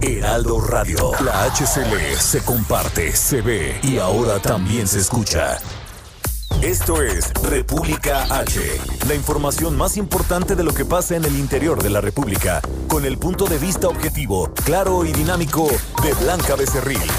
Heraldo Radio. La HCL se comparte, se ve y ahora también se escucha. Esto es República H, la información más importante de lo que pasa en el interior de la República, con el punto de vista objetivo, claro y dinámico de Blanca Becerril.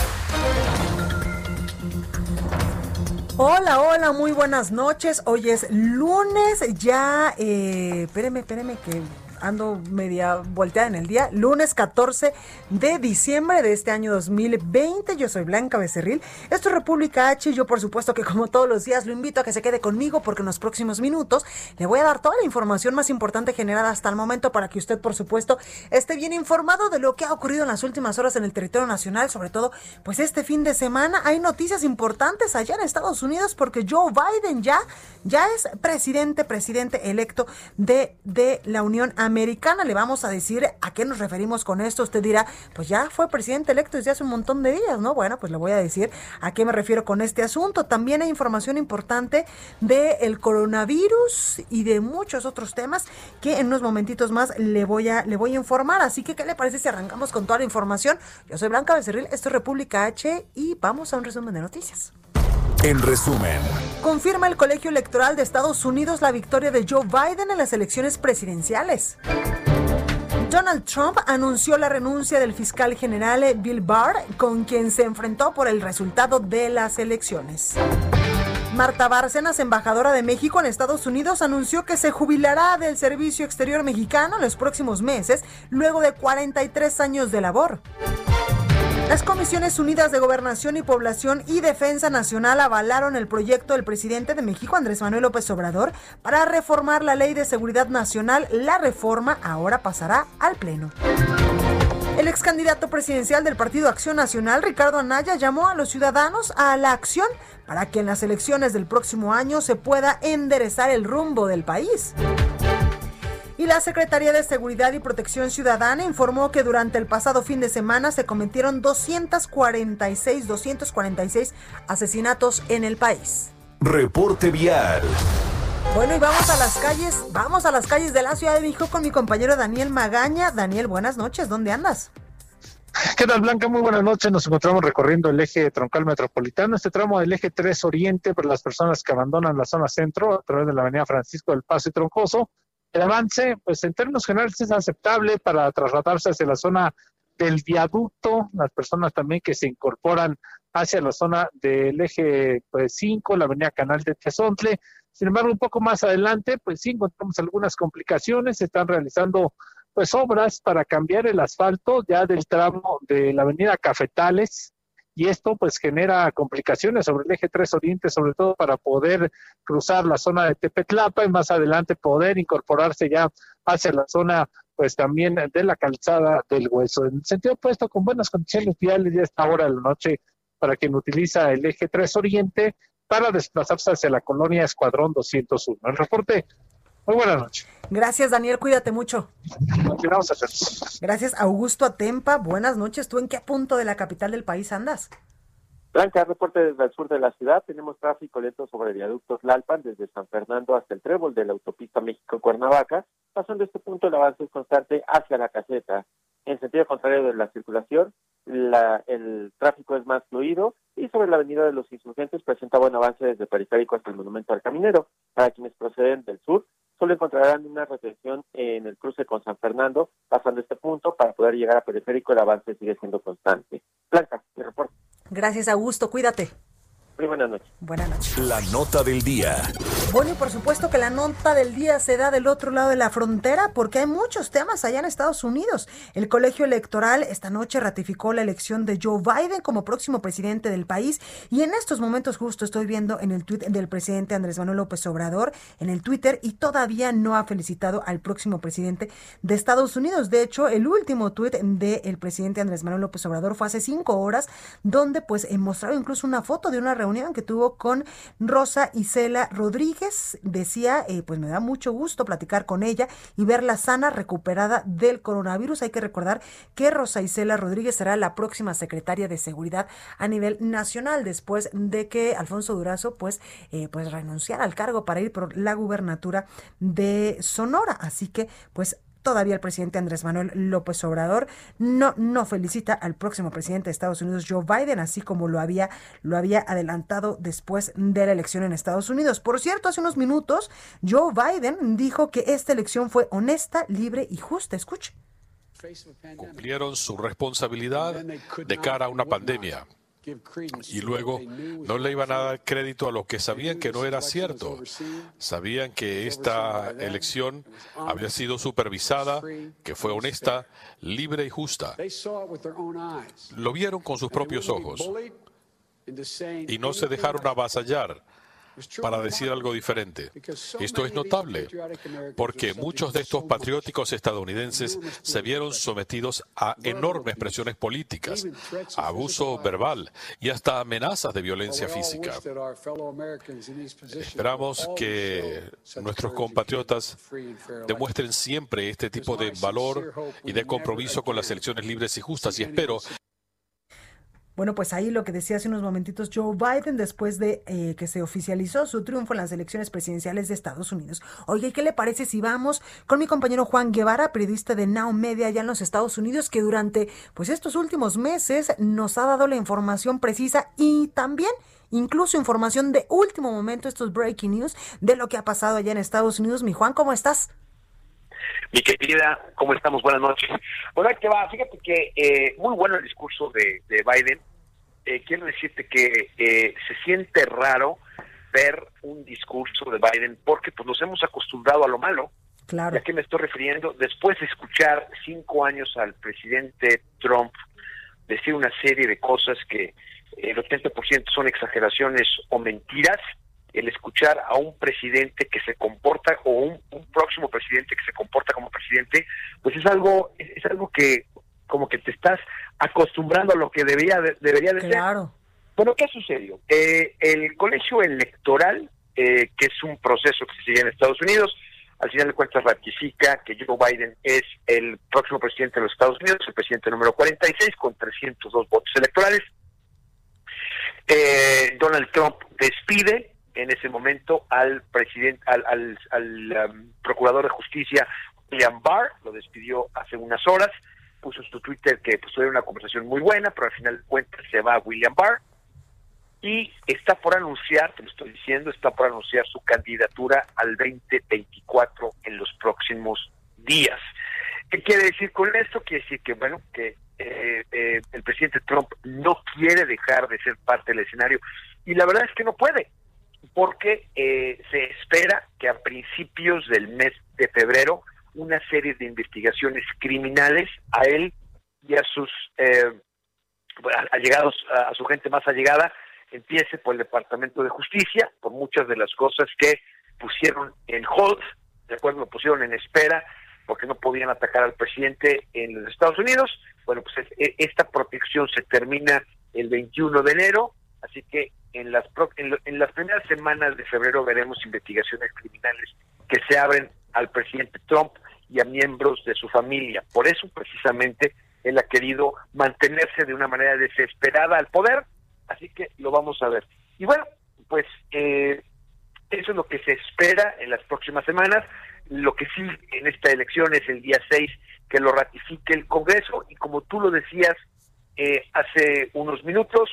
Hola, hola, muy buenas noches. Hoy es lunes, ya, eh, espéreme, espéreme que ando media volteada en el día, lunes 14 de diciembre de este año 2020. Yo soy Blanca Becerril. Esto es República H. Yo, por supuesto, que como todos los días, lo invito a que se quede conmigo porque en los próximos minutos le voy a dar toda la información más importante generada hasta el momento para que usted, por supuesto, esté bien informado de lo que ha ocurrido en las últimas horas en el territorio nacional, sobre todo, pues este fin de semana hay noticias importantes allá en Estados Unidos porque Joe Biden ya, ya es presidente, presidente electo de, de la Unión Americana. Le vamos a decir a qué nos referimos con esto. Usted dirá, pues ya fue presidente electo desde hace un montón de días, ¿no? Bueno, pues le voy a decir a qué me refiero con este asunto. También hay información importante del coronavirus y de muchos otros temas que en unos momentitos más le voy a, le voy a informar. Así que, ¿qué le parece si arrancamos con toda la información? Yo soy Blanca Becerril, esto es República H y vamos a un resumen de noticias. En resumen, Confirma el Colegio Electoral de Estados Unidos la victoria de Joe Biden en las elecciones presidenciales. Donald Trump anunció la renuncia del fiscal general Bill Barr, con quien se enfrentó por el resultado de las elecciones. Marta Bárcenas, embajadora de México en Estados Unidos, anunció que se jubilará del Servicio Exterior Mexicano en los próximos meses, luego de 43 años de labor. Las Comisiones Unidas de Gobernación y Población y Defensa Nacional avalaron el proyecto del presidente de México, Andrés Manuel López Obrador, para reformar la Ley de Seguridad Nacional. La reforma ahora pasará al Pleno. El ex candidato presidencial del Partido Acción Nacional, Ricardo Anaya, llamó a los ciudadanos a la acción para que en las elecciones del próximo año se pueda enderezar el rumbo del país. Y la Secretaría de Seguridad y Protección Ciudadana informó que durante el pasado fin de semana se cometieron 246, 246 asesinatos en el país. reporte vial. Bueno, y vamos a las calles, vamos a las calles de la Ciudad de México con mi compañero Daniel Magaña. Daniel, buenas noches, ¿dónde andas? ¿Qué tal, Blanca? Muy buenas noches. Nos encontramos recorriendo el eje troncal metropolitano, este tramo del eje 3 Oriente para las personas que abandonan la zona centro a través de la avenida Francisco del Paso y Troncoso. El avance, pues en términos generales es aceptable para trasladarse hacia la zona del viaducto, las personas también que se incorporan hacia la zona del eje pues, 5, la avenida Canal de Tezontle. Sin embargo, un poco más adelante, pues sí encontramos algunas complicaciones, se están realizando pues obras para cambiar el asfalto ya del tramo de la avenida Cafetales y esto pues genera complicaciones sobre el eje 3 Oriente, sobre todo para poder cruzar la zona de Tepetlapa y más adelante poder incorporarse ya hacia la zona pues también de la calzada del hueso. En el sentido opuesto, con buenas condiciones viales ya esta hora de la noche para quien utiliza el eje 3 Oriente para desplazarse hacia la colonia Escuadrón 201. El reporte, muy buenas noches. Gracias, Daniel, cuídate mucho. Continuamos a hacer. Gracias, Augusto Atempa. Buenas noches. ¿Tú en qué punto de la capital del país andas? Blanca, reporte desde el sur de la ciudad. Tenemos tráfico lento sobre el viaducto Tlalpan, desde San Fernando hasta el trébol de la autopista México-Cuernavaca. Pasando este punto, el avance es constante hacia la caseta. En sentido contrario de la circulación, la, el tráfico es más fluido y sobre la avenida de los insurgentes presenta buen avance desde el periférico hasta el monumento al caminero. Para quienes proceden del sur, solo encontrarán una retención en el cruce con San Fernando, pasando este punto para poder llegar a periférico, el avance sigue siendo constante. Blanca, mi reporte. Gracias, Augusto. Cuídate. Muy buenas noches. Buenas noches. La nota del día. Bueno, y por supuesto que la nota del día se da del otro lado de la frontera porque hay muchos temas allá en Estados Unidos. El colegio electoral esta noche ratificó la elección de Joe Biden como próximo presidente del país y en estos momentos justo estoy viendo en el tweet del presidente Andrés Manuel López Obrador en el Twitter y todavía no ha felicitado al próximo presidente de Estados Unidos. De hecho, el último tweet del presidente Andrés Manuel López Obrador fue hace cinco horas donde pues mostraba incluso una foto de una reunión reunión que tuvo con Rosa Isela Rodríguez. Decía, eh, pues me da mucho gusto platicar con ella y verla sana, recuperada del coronavirus. Hay que recordar que Rosa Isela Rodríguez será la próxima secretaria de Seguridad a nivel nacional después de que Alfonso Durazo pues, eh, pues renunciara al cargo para ir por la gubernatura de Sonora. Así que pues Todavía el presidente Andrés Manuel López Obrador no, no felicita al próximo presidente de Estados Unidos, Joe Biden, así como lo había, lo había adelantado después de la elección en Estados Unidos. Por cierto, hace unos minutos, Joe Biden dijo que esta elección fue honesta, libre y justa. Escuche. Cumplieron su responsabilidad de cara a una pandemia y luego no le iban a dar crédito a lo que sabían que no era cierto. Sabían que esta elección había sido supervisada, que fue honesta, libre y justa. Lo vieron con sus propios ojos y no se dejaron avasallar para decir algo diferente. Esto es notable porque muchos de estos patrióticos estadounidenses se vieron sometidos a enormes presiones políticas, abuso verbal y hasta amenazas de violencia física. Esperamos que nuestros compatriotas demuestren siempre este tipo de valor y de compromiso con las elecciones libres y justas y espero bueno, pues ahí lo que decía hace unos momentitos Joe Biden después de eh, que se oficializó su triunfo en las elecciones presidenciales de Estados Unidos. Oye, ¿qué le parece si vamos con mi compañero Juan Guevara, periodista de Now Media allá en los Estados Unidos, que durante pues estos últimos meses nos ha dado la información precisa y también incluso información de último momento, estos breaking news de lo que ha pasado allá en Estados Unidos. Mi Juan, ¿cómo estás? Mi querida, ¿cómo estamos? Buenas noches. Hola, que va, fíjate que eh, muy bueno el discurso de, Biden. Eh, quiero decirte que eh, se siente raro ver un discurso de Biden porque pues nos hemos acostumbrado a lo malo. Claro. ¿Ya que me estoy refiriendo? Después de escuchar cinco años al presidente Trump decir una serie de cosas que el 80% son exageraciones o mentiras, el escuchar a un presidente que se comporta o un, próximo presidente que se comporta como presidente, pues es algo es algo que como que te estás acostumbrando a lo que debería debería de claro. ser. Bueno, ¿qué sucedió? Eh, el colegio electoral, eh, que es un proceso que se sigue en Estados Unidos, al final de cuentas ratifica que Joe Biden es el próximo presidente de los Estados Unidos, el presidente número 46 con 302 votos electorales. Eh, Donald Trump despide en ese momento al presidente, al, um, procurador de justicia William Barr, lo despidió hace unas horas, puso en su Twitter que pues una conversación muy buena, pero al final de cuentas se va a William Barr y está por anunciar, te lo estoy diciendo, está por anunciar su candidatura al 2024 en los próximos días. ¿Qué quiere decir con esto? Quiere decir que, bueno, que eh, eh, el presidente Trump no quiere dejar de ser parte del escenario y la verdad es que no puede porque eh, se espera que a principios del mes de febrero una serie de investigaciones criminales a él y a sus eh, allegados, a, su gente más allegada, empiece por el Departamento de Justicia, por muchas de las cosas que pusieron en hold, de acuerdo, lo pusieron en espera, porque no podían atacar al presidente en los Estados Unidos. Bueno, pues e, esta protección se termina el 21 de enero, así que en las, en, las primeras semanas de febrero veremos investigaciones criminales que se abren al presidente Trump y a miembros de su familia. Por eso, precisamente, él ha querido mantenerse de una manera desesperada al poder, así que lo vamos a ver. Y bueno, pues eh, eso es lo que se espera en las próximas semanas. Lo que sí en esta elección es el día 6 que lo ratifique el Congreso y como tú lo decías eh, hace unos minutos,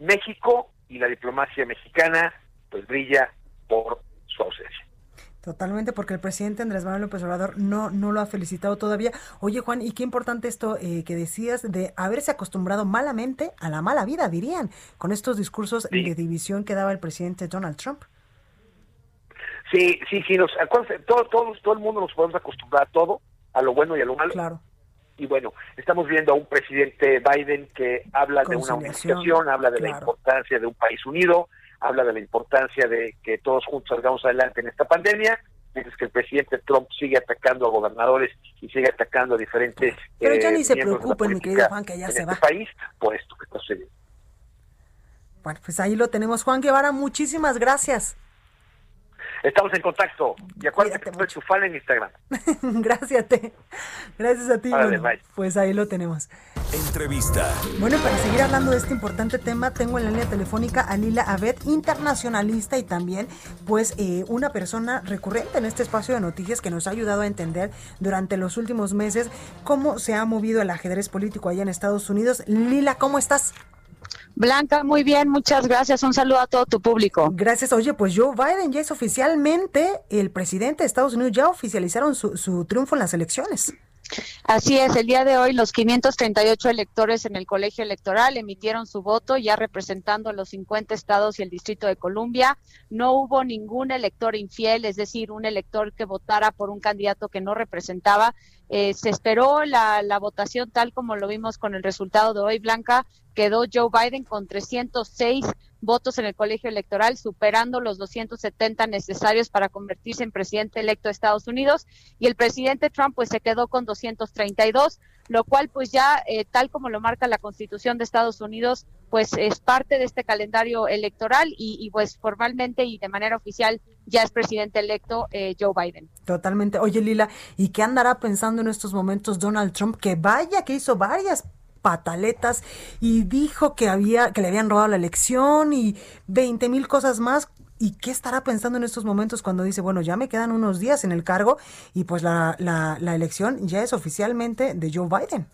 México y la diplomacia mexicana pues brilla por su ausencia. Totalmente, porque el presidente Andrés Manuel López Obrador no, no lo ha felicitado todavía. Oye, Juan, y qué importante esto eh, que decías de haberse acostumbrado malamente a la mala vida, dirían, con estos discursos de división que daba el presidente Donald Trump. Sí, sí, sí, nos, todo, todo, todo el mundo nos podemos acostumbrar a todo, a lo bueno y a lo malo. Claro. Y bueno, estamos viendo a un presidente Biden que habla de una unificación, habla de la importancia de un país unido, habla de la importancia de que todos juntos salgamos adelante en esta pandemia, mientras que el presidente Trump sigue atacando a gobernadores y sigue atacando a diferentes Pero ya ni eh, se preocupen, mi querido Juan, que ya se este va. país por esto que está sucediendo. Bueno, pues ahí lo tenemos. Juan Guevara, muchísimas gracias. Estamos en contacto. Y acuérdate que soy tu fan en Instagram. Gracias, te. Gracias a ti. pues ahí lo tenemos. Entrevista. Bueno, para seguir hablando de este importante tema, tengo en la línea telefónica a Lila Abed, internacionalista y también, pues, eh, una persona recurrente en este espacio de noticias que nos ha ayudado a entender durante los últimos meses cómo se ha movido el ajedrez político allá en Estados Unidos. Lila, ¿cómo estás? Blanca, muy bien, muchas gracias. Un saludo a todo tu público. Gracias. Oye, pues Joe Biden ya es oficialmente el presidente de Estados Unidos, ya oficializaron su, su triunfo en las elecciones. Así es, el día de hoy los 538 electores en el colegio electoral emitieron su voto ya representando los 50 estados y el Distrito de Columbia. No hubo ningún elector infiel, es decir, un elector que votara por un candidato que no representaba. Eh, se esperó la, la votación tal como lo vimos con el resultado de hoy, Blanca. Quedó Joe Biden con 306 votos en el colegio electoral, superando los 270 necesarios para convertirse en presidente electo de Estados Unidos. Y el presidente Trump pues se quedó con 232, lo cual pues ya eh, tal como lo marca la Constitución de Estados Unidos, pues es parte de este calendario electoral y, pues formalmente y de manera oficial ya es presidente electo eh, Joe Biden. Totalmente. Oye Lila, ¿y qué andará pensando en estos momentos Donald Trump? Que vaya, que hizo varias pataletas y dijo que había que le habían robado la elección y 20 mil cosas más. ¿Y qué estará pensando en estos momentos cuando dice, bueno, ya me quedan unos días en el cargo y pues la, elección ya es oficialmente de Joe Biden?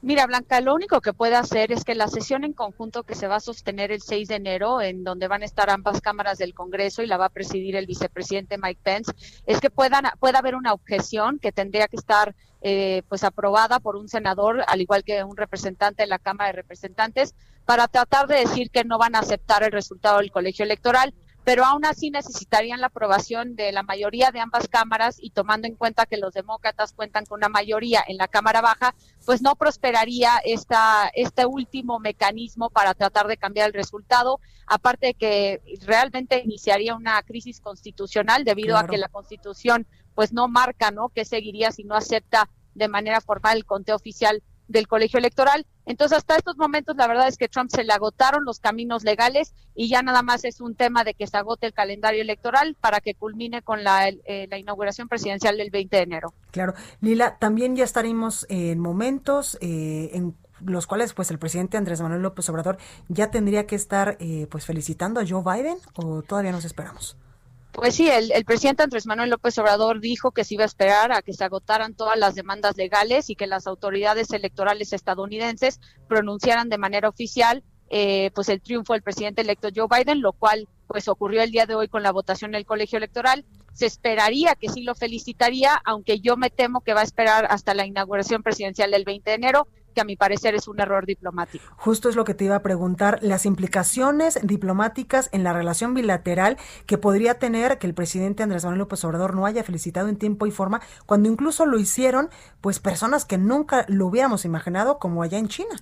Mira, Blanca, lo único que puede hacer es que la sesión en conjunto que se va a sostener el 6 de enero, en donde van a estar ambas cámaras del Congreso y la va a presidir el vicepresidente Mike Pence, es que puedan, pueda haber una objeción que tendría que estar eh, pues aprobada por un senador, al igual que un representante de la Cámara de Representantes, para tratar de decir que no van a aceptar el resultado del colegio electoral pero aún así necesitarían la aprobación de la mayoría de ambas cámaras y tomando en cuenta que los demócratas cuentan con una mayoría en la Cámara Baja, pues no prosperaría esta, este último mecanismo para tratar de cambiar el resultado, aparte de que realmente iniciaría una crisis constitucional debido a que la Constitución pues no marca, ¿no? que seguiría si no acepta de manera formal el conteo oficial del colegio electoral. Entonces, hasta estos momentos, la verdad es que Trump se le agotaron los caminos legales y ya nada más es un tema de que se agote el calendario electoral para que culmine con la, eh, la inauguración presidencial del 20 de enero. Claro. Lila, también ya estaremos en momentos eh, en los cuales pues el presidente Andrés Manuel López Obrador ya tendría que estar eh, pues felicitando a Joe Biden o todavía nos esperamos. Pues sí, el, presidente Andrés Manuel López Obrador dijo que se iba a esperar a que se agotaran todas las demandas legales y que las autoridades electorales estadounidenses pronunciaran de manera oficial eh, pues el triunfo del presidente electo Joe Biden, lo cual pues ocurrió el día de hoy con la votación del colegio electoral. Se esperaría que sí lo felicitaría, aunque yo me temo que va a esperar hasta la inauguración presidencial del 20 de enero que a mi parecer es un error diplomático. Justo es lo que te iba a preguntar, las implicaciones diplomáticas en la relación bilateral que podría tener que el presidente Andrés Manuel López Obrador no haya felicitado en tiempo y forma, cuando incluso lo hicieron pues personas que nunca lo hubiéramos imaginado como allá en China.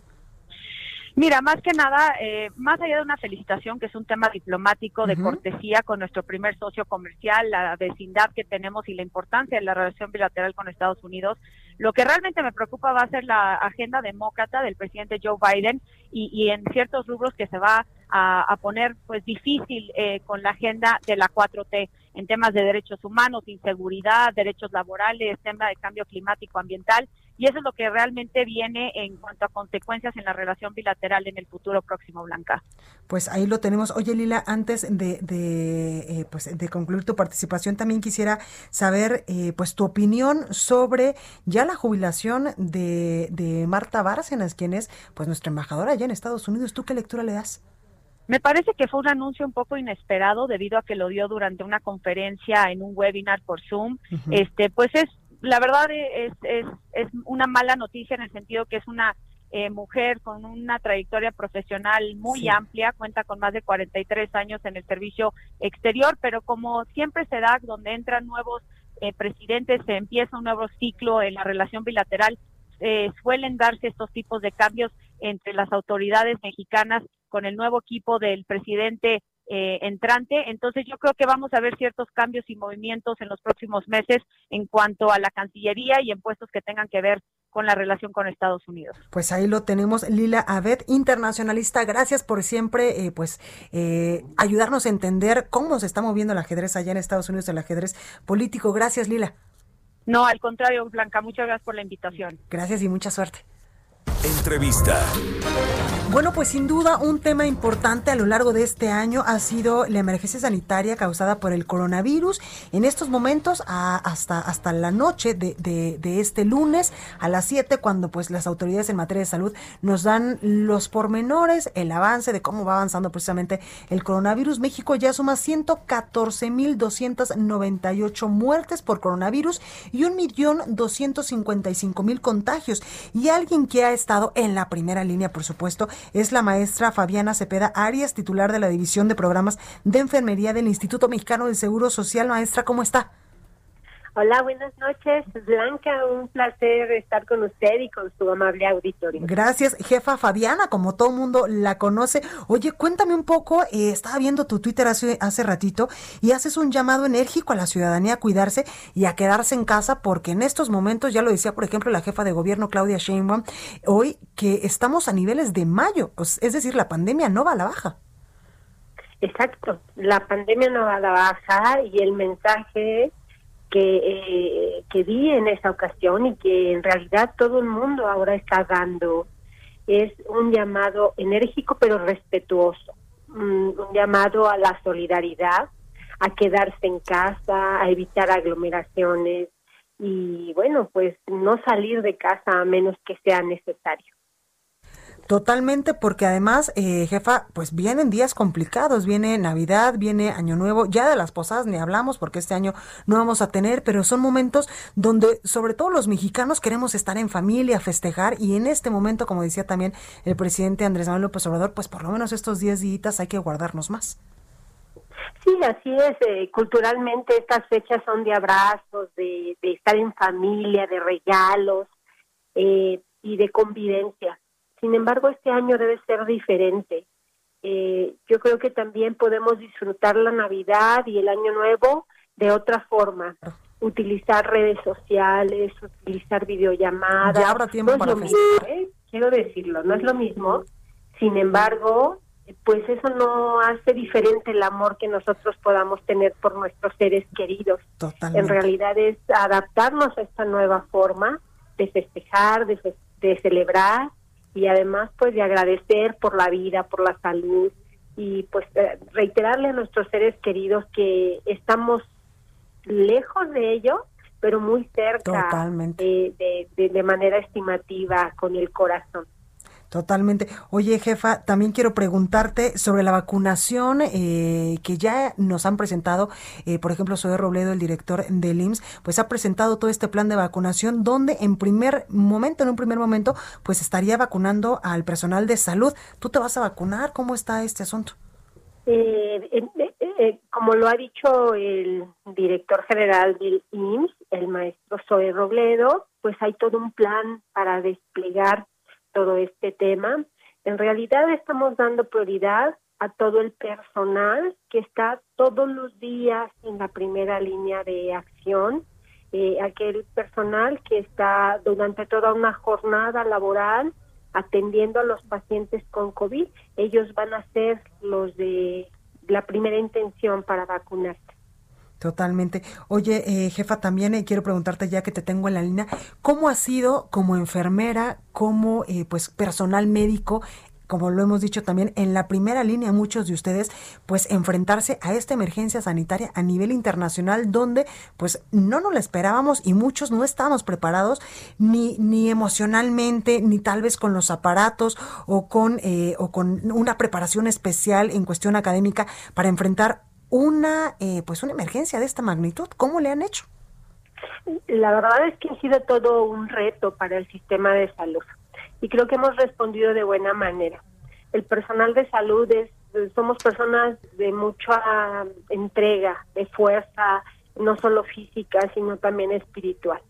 Mira, más que nada, eh, más allá de una felicitación, que es un tema diplomático de cortesía con nuestro primer socio comercial, la vecindad que tenemos y la importancia de la relación bilateral con Estados Unidos, lo que realmente me preocupa va a ser la agenda demócrata del presidente Joe Biden y, y en ciertos rubros que se va a, poner pues difícil eh, con la agenda de la 4T en temas de derechos humanos, inseguridad, derechos laborales, tema de cambio climático ambiental y eso es lo que realmente viene en cuanto a consecuencias en la relación bilateral en el futuro próximo, Blanca. Pues ahí lo tenemos. Oye, Lila, antes de, de, eh, pues de concluir tu participación, también quisiera saber eh, pues tu opinión sobre ya la jubilación de, de Marta Bárcenas, quien es pues nuestra embajadora allá en Estados Unidos. ¿Tú qué lectura le das? Me parece que fue un anuncio un poco inesperado debido a que lo dio durante una conferencia en un webinar por Zoom. Este, pues es la verdad es, es, es una mala noticia en el sentido que es una eh, mujer con una trayectoria profesional muy amplia, cuenta con más de 43 años en el servicio exterior, pero como siempre se da, donde entran nuevos eh, presidentes, se empieza un nuevo ciclo en la relación bilateral, eh, suelen darse estos tipos de cambios entre las autoridades mexicanas con el nuevo equipo del presidente eh, entrante. Entonces yo creo que vamos a ver ciertos cambios y movimientos en los próximos meses en cuanto a la Cancillería y en puestos que tengan que ver con la relación con Estados Unidos. Pues ahí lo tenemos, Lila Abed, internacionalista. Gracias por siempre, eh, pues, eh, ayudarnos a entender cómo se está moviendo el ajedrez allá en Estados Unidos, el ajedrez político. Gracias, Lila. No, al contrario, Blanca, muchas gracias por la invitación. Gracias y mucha suerte. Entrevista. Bueno, pues sin duda un tema importante a lo largo de este año ha sido la emergencia sanitaria causada por el coronavirus. En estos momentos, hasta, hasta la noche de, este lunes a las 7, cuando pues las autoridades en materia de salud nos dan los pormenores, el avance de cómo va avanzando precisamente el coronavirus. México ya suma 114.298 muertes por coronavirus y 1.255.000 contagios. Y alguien que ha estado en la primera línea, por supuesto, es la maestra Fabiana Cepeda Arias, titular de la División de Programas de Enfermería del Instituto Mexicano del Seguro Social. Maestra, ¿cómo está? Hola, buenas noches, Blanca. Un placer estar con usted y con su amable auditorio. Gracias, jefa Fabiana, como todo mundo la conoce. Oye, cuéntame un poco, eh, estaba viendo tu Twitter hace, hace ratito y haces un llamado enérgico a la ciudadanía a cuidarse y a quedarse en casa porque en estos momentos, ya lo decía por ejemplo la jefa de gobierno Claudia Sheinbaum, hoy que estamos a niveles de mayo, es decir, la pandemia no va a la baja. Exacto, la pandemia no va a la baja y el mensaje que, eh, que vi en esa ocasión y que en realidad todo el mundo ahora está dando es un llamado enérgico pero respetuoso, un, llamado a la solidaridad, a quedarse en casa, a evitar aglomeraciones y bueno, pues no salir de casa a menos que sea necesario. Totalmente, porque además, eh, jefa, pues vienen días complicados, viene Navidad, viene Año Nuevo, ya de las posadas ni hablamos porque este año no vamos a tener, pero son momentos donde sobre todo los mexicanos queremos estar en familia, festejar y en este momento, como decía también el presidente Andrés Manuel López Obrador, pues por lo menos estos 10 días hay que guardarnos más. Sí, así es. Eh, culturalmente estas fechas son de abrazos, de, estar en familia, de regalos eh, y de convivencia. Sin embargo, este año debe ser diferente. Eh, yo creo que también podemos disfrutar la Navidad y el Año Nuevo de otra forma. Utilizar redes sociales, utilizar videollamadas. Ya habrá tiempo para ¿eh? Quiero decirlo, no es lo mismo. Sin embargo, pues eso no hace diferente el amor que nosotros podamos tener por nuestros seres queridos. En realidad es adaptarnos a esta nueva forma de festejar, de, de celebrar y además pues de agradecer por la vida, por la salud y pues eh, reiterarle a nuestros seres queridos que estamos lejos de ellos, pero muy cerca de, de manera estimativa con el corazón. Totalmente. Oye, jefa, también quiero preguntarte sobre la vacunación eh, que ya nos han presentado. Eh, por ejemplo, Zoe Robledo, el director del IMSS, pues ha presentado todo este plan de vacunación donde en primer momento, en un primer momento, pues estaría vacunando al personal de salud. ¿Tú te vas a vacunar? ¿Cómo está este asunto? Eh, como lo ha dicho el director general del IMSS, el maestro Zoe Robledo, pues hay todo un plan para desplegar todo este tema. En realidad estamos dando prioridad a todo el personal que está todos los días en la primera línea de acción, eh, aquel personal que está durante toda una jornada laboral atendiendo a los pacientes con COVID, ellos van a ser los de la primera intención para vacunarse. Totalmente. Oye, eh, jefa, también eh, quiero preguntarte ya que te tengo en la línea, ¿cómo ha sido como enfermera, como eh, pues personal médico como lo hemos dicho también, en la primera línea muchos de ustedes, pues enfrentarse a esta emergencia sanitaria a nivel internacional donde pues no nos la esperábamos y muchos no estábamos preparados ni, ni emocionalmente, ni tal vez con los aparatos o con, eh, o con una preparación especial en cuestión académica para enfrentar una, eh, pues una emergencia de esta magnitud. ¿Cómo le han hecho? La verdad es que ha sido todo un reto para el sistema de salud y creo que hemos respondido de buena manera. El personal de salud es, somos personas de mucha entrega, de fuerza, no solo física, sino también espiritual.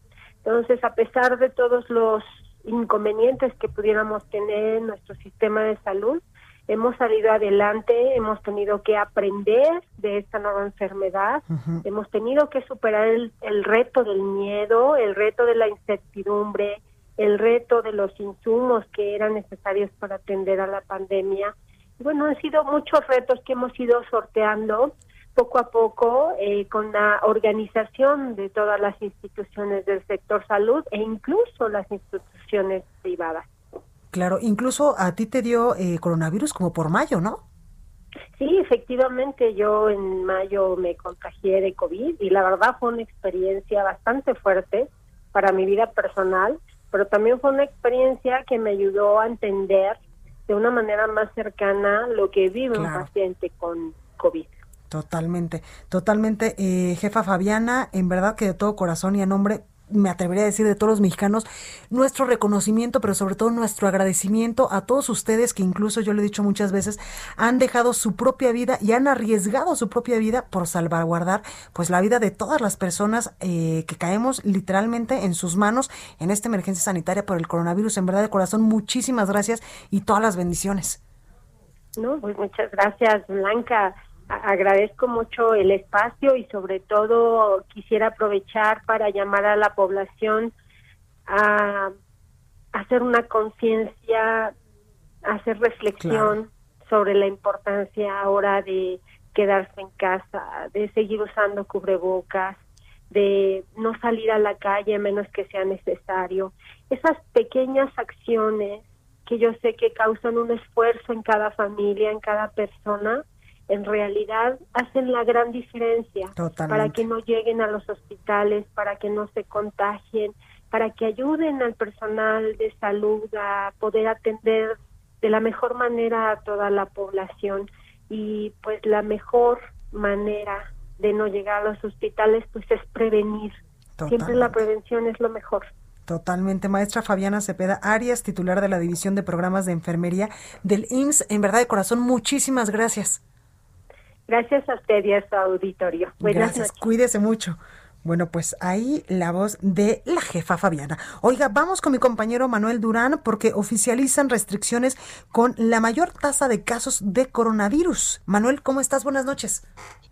Entonces, a pesar de todos los inconvenientes que pudiéramos tener en nuestro sistema de salud, hemos salido adelante, hemos tenido que aprender de esta nueva enfermedad, hemos tenido que superar el, reto del miedo, el reto de la incertidumbre, el reto de los insumos que eran necesarios para atender a la pandemia. bueno, han sido muchos retos que hemos ido sorteando poco a poco eh, con la organización de todas las instituciones del sector salud e incluso las instituciones privadas. Claro, incluso a ti te dio eh, coronavirus como por mayo, ¿no? Sí, efectivamente, yo en mayo me contagié de COVID y la verdad fue una experiencia bastante fuerte para mi vida personal, pero también fue una experiencia que me ayudó a entender de una manera más cercana lo que vive un paciente con COVID. Totalmente, totalmente. Eh, jefa Fabiana, en verdad que de todo corazón y a nombre me atrevería a decir de todos los mexicanos, nuestro reconocimiento, pero sobre todo nuestro agradecimiento a todos ustedes que incluso yo lo he dicho muchas veces, han dejado su propia vida y han arriesgado su propia vida por salvaguardar pues la vida de todas las personas eh, que caemos literalmente en sus manos en esta emergencia sanitaria por el coronavirus. En verdad de corazón, muchísimas gracias y todas las bendiciones. No, pues muchas gracias, Blanca agradezco mucho el espacio y sobre todo quisiera aprovechar para llamar a la población a hacer una conciencia, hacer reflexión sobre la importancia ahora de quedarse en casa, de seguir usando cubrebocas, de no salir a la calle a menos que sea necesario. Esas pequeñas acciones que yo sé que causan un esfuerzo en cada familia, en cada persona, en realidad hacen la gran diferencia para que no lleguen a los hospitales, para que no se contagien, para que ayuden al personal de salud a poder atender de la mejor manera a toda la población y pues la mejor manera de no llegar a los hospitales pues es prevenir. Siempre la prevención es lo mejor. Totalmente, maestra Fabiana Cepeda Arias, titular de la División de Programas de Enfermería del IMSS. En verdad de corazón, muchísimas gracias. Gracias a usted y a su auditorio. Buenas Gracias, cuídese mucho. Bueno, pues ahí la voz de la jefa Fabiana. Oiga, vamos con mi compañero Manuel Durán porque oficializan restricciones con la mayor tasa de casos de coronavirus. Manuel, ¿cómo estás? Buenas noches.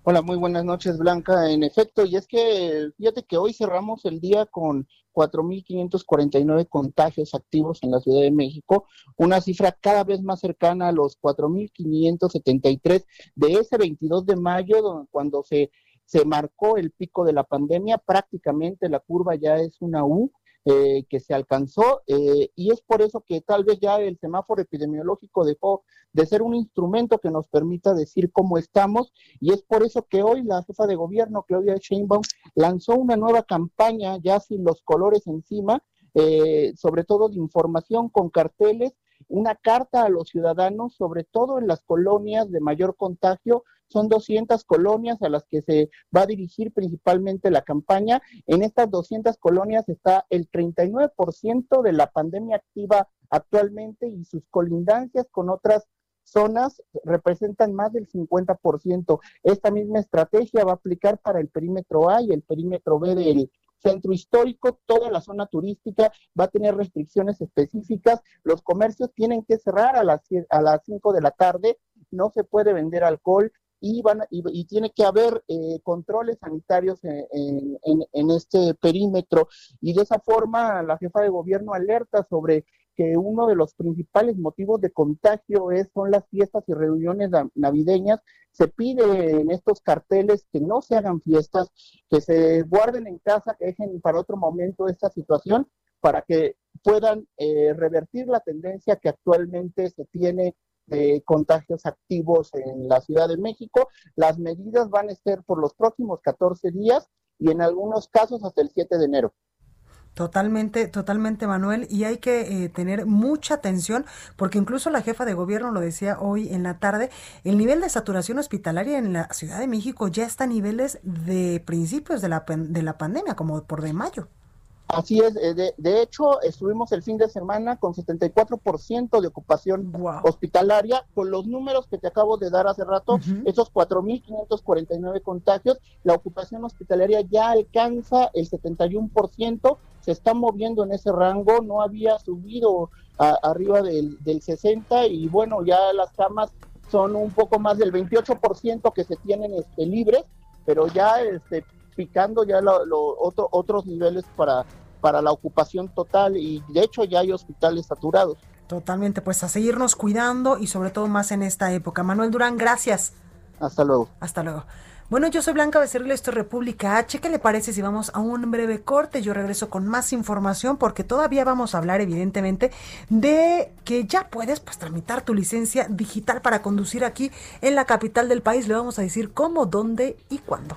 Hola, muy buenas noches, Blanca. En efecto, y es que fíjate que hoy cerramos el día con 4.549 contagios activos en la Ciudad de México, una cifra cada vez más cercana a los 4.573 de ese 22 de mayo, cuando se, se marcó el pico de la pandemia, prácticamente la curva ya es una U eh, que se alcanzó eh, y es por eso que tal vez ya el semáforo epidemiológico dejó de ser un instrumento que nos permita decir cómo estamos y es por eso que hoy la jefa de gobierno Claudia Sheinbaum lanzó una nueva campaña ya sin los colores encima, eh, sobre todo de información con carteles una carta a los ciudadanos, sobre todo en las colonias de mayor contagio. Son 200 colonias a las que se va a dirigir principalmente la campaña. En estas 200 colonias está el 39% de la pandemia activa actualmente y sus colindancias con otras zonas representan más del 50%. Esta misma estrategia va a aplicar para el perímetro A y el perímetro B del, centro histórico, toda la zona turística va a tener restricciones específicas, los comercios tienen que cerrar a las, a las 5 de la tarde, no se puede vender alcohol y, van, y, tiene que haber eh, controles sanitarios en, en, este perímetro. Y de esa forma la jefa de gobierno alerta sobre que uno de los principales motivos de contagio es, son las fiestas y reuniones navideñas. Se pide en estos carteles que no se hagan fiestas, que se guarden en casa, que dejen para otro momento esta situación, para que puedan eh, revertir la tendencia que actualmente se tiene de contagios activos en la Ciudad de México. Las medidas van a ser por los próximos 14 días y en algunos casos hasta el 7 de enero. Totalmente, totalmente, Manuel. Y hay que eh, tener mucha atención porque incluso la jefa de gobierno lo decía hoy en la tarde, el nivel de saturación hospitalaria en la Ciudad de México ya está a niveles de principios de la, de la pandemia, como por de mayo. Así es, eh, de, de, hecho estuvimos el fin de semana con 74% de ocupación hospitalaria, con los números que te acabo de dar hace rato, esos 4.549 contagios, la ocupación hospitalaria ya alcanza el 71%, se está moviendo en ese rango, no había subido arriba del, del 60 y bueno, ya las camas son un poco más del 28% que se tienen este, libres, pero ya este, picando ya lo, otro, otros niveles para para la ocupación total y de hecho ya hay hospitales saturados. Totalmente, pues a seguirnos cuidando y sobre todo más en esta época. Manuel Durán, gracias. Hasta luego. Hasta luego. Bueno, yo soy Blanca Becerril, esto es República H. ¿Qué le parece si vamos a un breve corte? Yo regreso con más información porque todavía vamos a hablar, evidentemente, de que ya puedes pues tramitar tu licencia digital para conducir aquí en la capital del país. Le vamos a decir cómo, dónde y cuándo.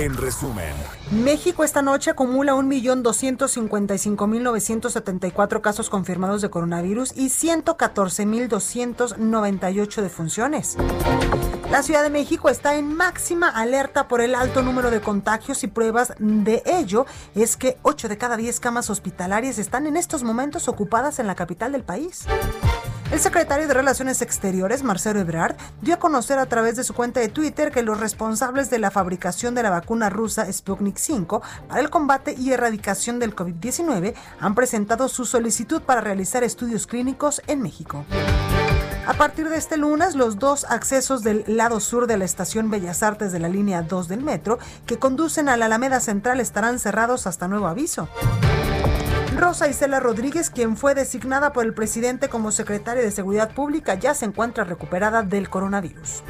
En resumen, México esta noche acumula 1.255.974 casos confirmados de coronavirus y 114.298 defunciones. La Ciudad de México está en máxima alerta por el alto número de contagios y pruebas de ello es que 8 de cada 10 camas hospitalarias están en estos momentos ocupadas en la capital del país. El secretario de Relaciones Exteriores, Marcelo Ebrard, dio a conocer a través de su cuenta de Twitter que los responsables de la fabricación de la vacuna rusa Sputnik 5 para el combate y erradicación del COVID-19 han presentado su solicitud para realizar estudios clínicos en México. A partir de este lunes, los dos accesos del lado sur de la estación Bellas Artes de la línea 2 del metro que conducen a la Alameda Central estarán cerrados hasta nuevo aviso. Rosa Isela Rodríguez, quien fue designada por el presidente como secretaria de Seguridad Pública, ya se encuentra recuperada del coronavirus.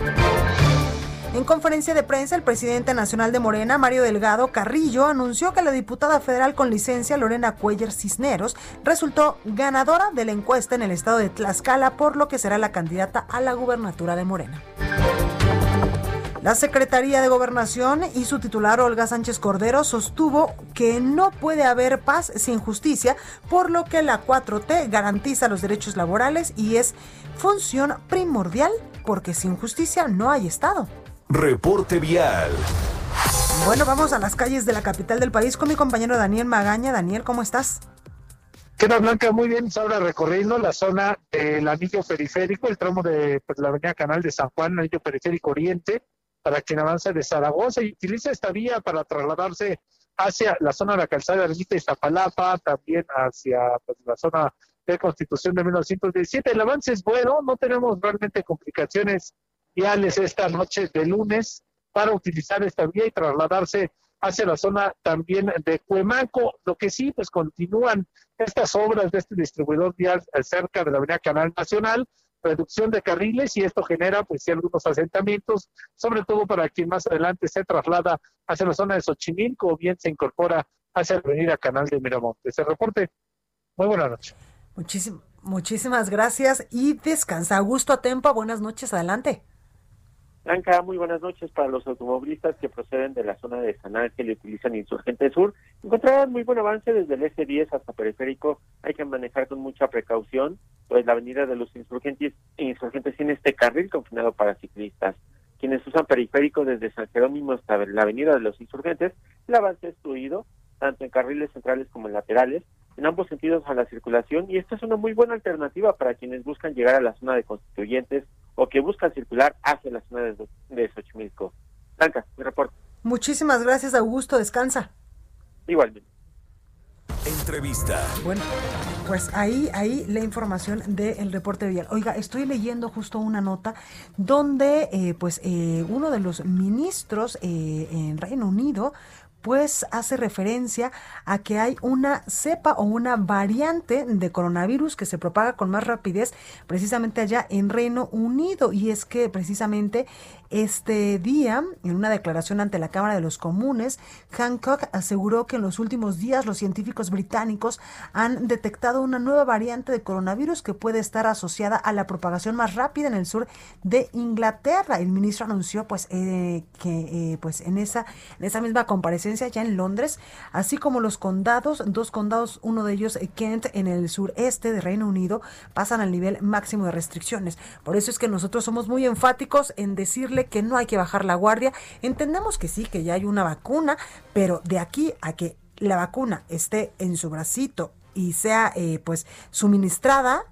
En conferencia de prensa, el presidente nacional de Morena, Mario Delgado Carrillo, anunció que la diputada federal con licencia, Lorena Cuellar Cisneros, resultó ganadora de la encuesta en el estado de Tlaxcala, por lo que será la candidata a la gubernatura de Morena. La Secretaría de Gobernación y su titular Olga Sánchez Cordero sostuvo que no puede haber paz sin justicia, por lo que la 4T garantiza los derechos laborales y es función primordial porque sin justicia no hay Estado. Reporte vial. Bueno, vamos a las calles de la capital del país con mi compañero Daniel Magaña. Daniel, ¿cómo estás? ¿Qué tal, Blanca? Muy bien, ahora recorriendo la zona del anillo periférico, el tramo de pues, la avenida Canal de San Juan, anillo periférico oriente, para quien avance de Zaragoza y utiliza esta vía para trasladarse hacia la zona de la calzada de y Iztapalapa, también hacia pues, la zona de Constitución de 1917. El avance es bueno, no tenemos realmente complicaciones viales esta noche de lunes para utilizar esta vía y trasladarse hacia la zona también de Cuemanco. Lo que sí, pues continúan estas obras de este distribuidor vial cerca de la avenida Canal Nacional, reducción de carriles y esto genera pues algunos asentamientos, sobre todo para quien más adelante se traslada hacia la zona de Xochimilco o bien se incorpora hacia la avenida Canal de Miramontes. Ese reporte, muy buenas noches. muchísimas gracias y descansa. Augusto Atempa, buenas noches, adelante. Blanca, muy buenas noches para los automovilistas que proceden de la zona de San Ángel y utilizan Insurgente Sur. Encontrarán muy buen avance desde el S10 hasta Periférico. Hay que manejar con mucha precaución, pues la avenida de los Insurgentes, insurgentes tiene este carril confinado para ciclistas. Quienes usan Periférico desde San Jerónimo hasta la avenida de los Insurgentes, el avance es fluido tanto en carriles centrales como en laterales, en ambos sentidos a la circulación y esta es una muy buena alternativa para quienes buscan llegar a la zona de constituyentes o que buscan circular hacia la zona de, de Xochimilco. Blanca, mi reporte. Muchísimas gracias, Augusto. Descansa. Igualmente. Entrevista. Bueno, pues ahí, ahí la información del reporte vial. Oiga, estoy leyendo justo una nota donde, eh, pues, eh, uno de los ministros eh, en Reino Unido pues hace referencia a que hay una cepa o una variante de coronavirus que se propaga con más rapidez precisamente allá en Reino Unido. Y es que precisamente este día, en una declaración ante la Cámara de los Comunes, Hancock aseguró que en los últimos días los científicos británicos han detectado una nueva variante de coronavirus que puede estar asociada a la propagación más rápida en el sur de Inglaterra. El ministro anunció pues eh, que eh, pues en esa en esa misma comparecencia ya en Londres, así como los condados, dos condados, uno de ellos eh, Kent en el sureste de Reino Unido, pasan al nivel máximo de restricciones. Por eso es que nosotros somos muy enfáticos en decirle que no hay que bajar la guardia. Entendemos que sí, que ya hay una vacuna, pero de aquí a que la vacuna esté en su bracito y sea eh, pues suministrada,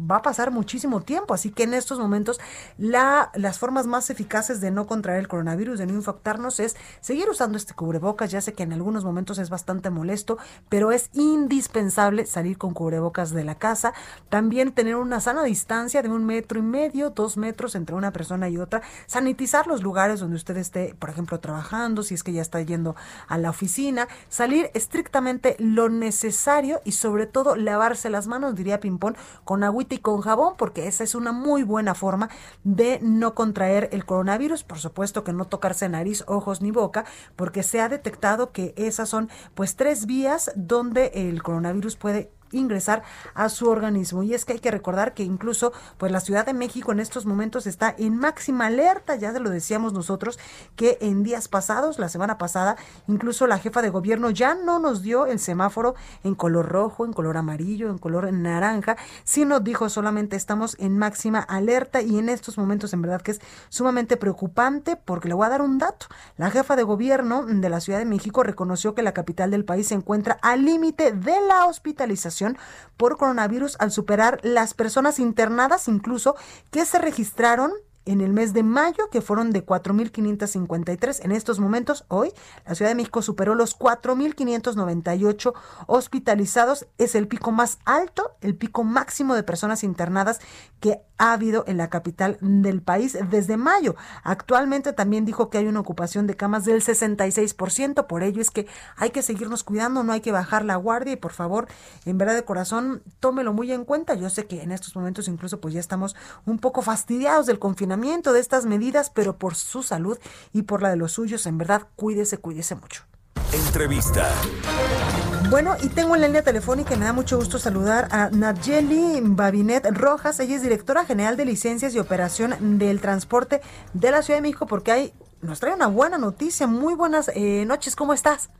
va a pasar muchísimo tiempo. Así que en estos momentos la, las formas más eficaces de no contraer el coronavirus, de no infectarnos, es seguir usando este cubrebocas. Ya sé que en algunos momentos es bastante molesto, pero es indispensable salir con cubrebocas de la casa. También tener una sana distancia de un metro y medio, dos metros entre una persona y otra. Sanitizar los lugares donde usted esté, por ejemplo, trabajando, si es que ya está yendo a la oficina. Salir estrictamente lo necesario y sobre todo lavarse las manos, diría Pimpón, con agüita y con jabón, porque esa es una muy buena forma de no contraer el coronavirus. Por supuesto que no tocarse nariz, ojos ni boca, porque se ha detectado que esas son pues tres vías donde el coronavirus puede ingresar a su organismo. Y es que hay que recordar que incluso pues la Ciudad de México en estos momentos está en máxima alerta, ya se lo decíamos nosotros, que en días pasados, la semana pasada, incluso la jefa de gobierno ya no nos dio el semáforo en color rojo, en color amarillo, en color naranja, sino dijo solamente estamos en máxima alerta y en estos momentos en verdad que es sumamente preocupante porque le voy a dar un dato. La jefa de gobierno de la Ciudad de México reconoció que la capital del país se encuentra al límite de la hospitalización por coronavirus al superar las personas internadas incluso que se registraron en el mes de mayo, que fueron de 4.553. En estos momentos, hoy, la Ciudad de México superó los 4.598 hospitalizados. Es el pico más alto, el pico máximo de personas internadas que ha habido en la capital del país desde mayo. Actualmente también dijo que hay una ocupación de camas del 66%. Por ello es que hay que seguirnos cuidando, no hay que bajar la guardia y por favor, en verdad de corazón, tómelo muy en cuenta. Yo sé que en estos momentos incluso pues ya estamos un poco fastidiados del confinamiento de estas medidas, pero por su salud y por la de los suyos, en verdad, cuídese, cuídese mucho. Entrevista. Bueno, y tengo en la línea telefónica y me da mucho gusto saludar a Nayeli Babinet Rojas. Ella es directora general de licencias y operación del transporte de la Ciudad de México, porque hay, nos trae una buena noticia. Muy buenas eh, noches, ¿cómo estás?